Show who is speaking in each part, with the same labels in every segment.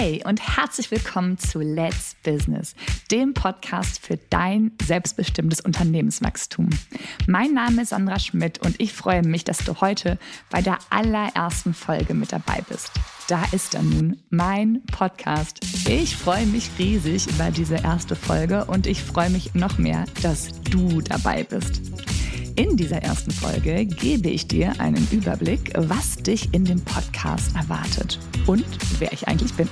Speaker 1: Hey und herzlich willkommen zu Let's Business, dem Podcast für dein selbstbestimmtes Unternehmenswachstum. Mein Name ist Sandra Schmidt und ich freue mich, dass du heute bei der allerersten Folge mit dabei bist. Da ist er nun, mein Podcast. Ich freue mich riesig über diese erste Folge und ich freue mich noch mehr, dass du dabei bist. In dieser ersten Folge gebe ich dir einen Überblick, was dich in dem Podcast erwartet und wer ich eigentlich bin.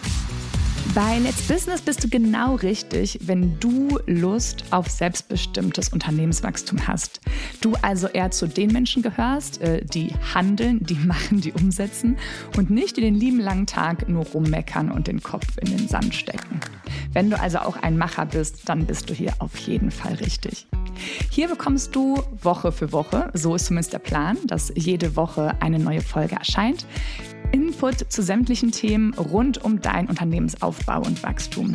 Speaker 1: Bei Let's Business bist du genau richtig, wenn du Lust auf selbstbestimmtes Unternehmenswachstum hast. Du also eher zu den Menschen gehörst, äh, die handeln, die machen, die umsetzen und nicht die den lieben langen Tag nur rummeckern und den Kopf in den Sand stecken. Wenn du also auch ein Macher bist, dann bist du hier auf jeden Fall richtig. Hier bekommst du Woche für Woche, so ist zumindest der Plan, dass jede Woche eine neue Folge erscheint, Input zu sämtlichen Themen rund um deinen Unternehmensaufbau und Wachstum.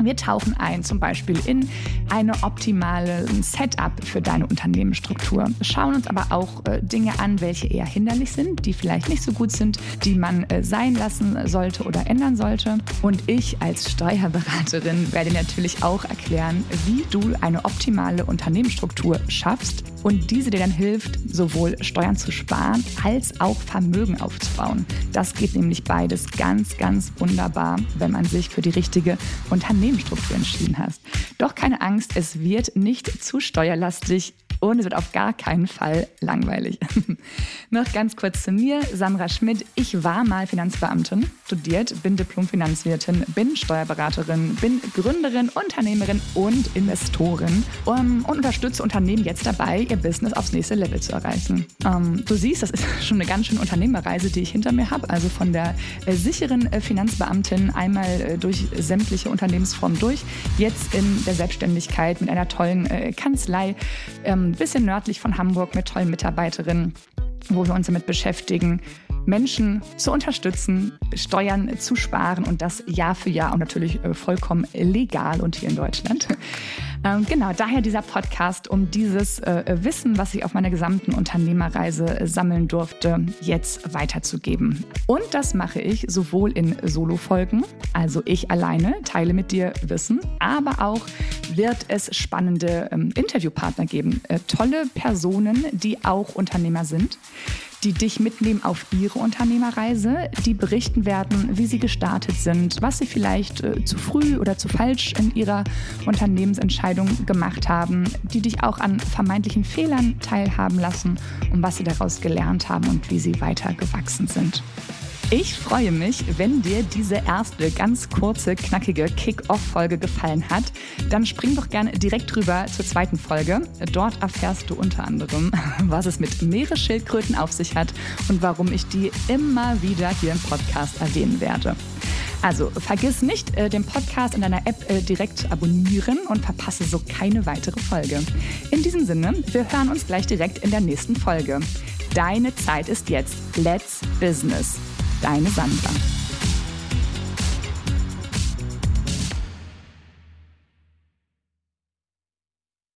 Speaker 1: Wir tauchen ein zum Beispiel in eine optimale Setup für deine Unternehmensstruktur, schauen uns aber auch äh, Dinge an, welche eher hinderlich sind, die vielleicht nicht so gut sind, die man äh, sein lassen sollte oder ändern sollte. Und ich als Steuerberaterin werde natürlich auch erklären, wie du eine optimale Unternehmensstruktur schaffst und diese dir dann hilft, sowohl Steuern zu sparen als auch Vermögen aufzubauen. Das geht nämlich beides ganz, ganz wunderbar, wenn man sich für die richtige Unternehmensstruktur entschieden hast. Doch keine Angst, es wird nicht zu steuerlastig und es wird auf gar keinen Fall langweilig. Noch ganz kurz zu mir, Sandra Schmidt. Ich war mal Finanzbeamtin, studiert, bin Diplom-Finanzwirtin, bin Steuerberaterin, bin Gründerin, Unternehmerin und Investorin um, und unterstütze Unternehmen jetzt dabei, ihr Business aufs nächste Level zu erreichen. Ähm, du siehst, das ist schon eine ganz schöne Unternehmerreise, die ich hinter mir habe. Also von der äh, sicheren äh, Finanzbeamtin einmal äh, durch sämtliche Unternehmensformen durch, jetzt in der Selbstständigkeit mit einer tollen äh, Kanzlei. Ähm, bisschen nördlich von Hamburg mit tollen Mitarbeiterinnen, wo wir uns damit beschäftigen, Menschen zu unterstützen, Steuern zu sparen und das Jahr für Jahr und natürlich äh, vollkommen legal und hier in Deutschland. Ähm, genau, daher dieser Podcast, um dieses äh, Wissen, was ich auf meiner gesamten Unternehmerreise äh, sammeln durfte, jetzt weiterzugeben. Und das mache ich sowohl in Solo-Folgen, also ich alleine teile mit dir Wissen, aber auch wird es spannende ähm, Interviewpartner geben. Tolle Personen, die auch Unternehmer sind die dich mitnehmen auf ihre Unternehmerreise, die berichten werden, wie sie gestartet sind, was sie vielleicht äh, zu früh oder zu falsch in ihrer Unternehmensentscheidung gemacht haben, die dich auch an vermeintlichen Fehlern teilhaben lassen und was sie daraus gelernt haben und wie sie weiter gewachsen sind. Ich freue mich, wenn dir diese erste ganz kurze, knackige Kick-Off-Folge gefallen hat. Dann spring doch gerne direkt rüber zur zweiten Folge. Dort erfährst du unter anderem, was es mit Meeresschildkröten auf sich hat und warum ich die immer wieder hier im Podcast erwähnen werde. Also vergiss nicht, äh, den Podcast in deiner App äh, direkt abonnieren und verpasse so keine weitere Folge. In diesem Sinne, wir hören uns gleich direkt in der nächsten Folge. Deine Zeit ist jetzt. Let's Business. Deine Sandra.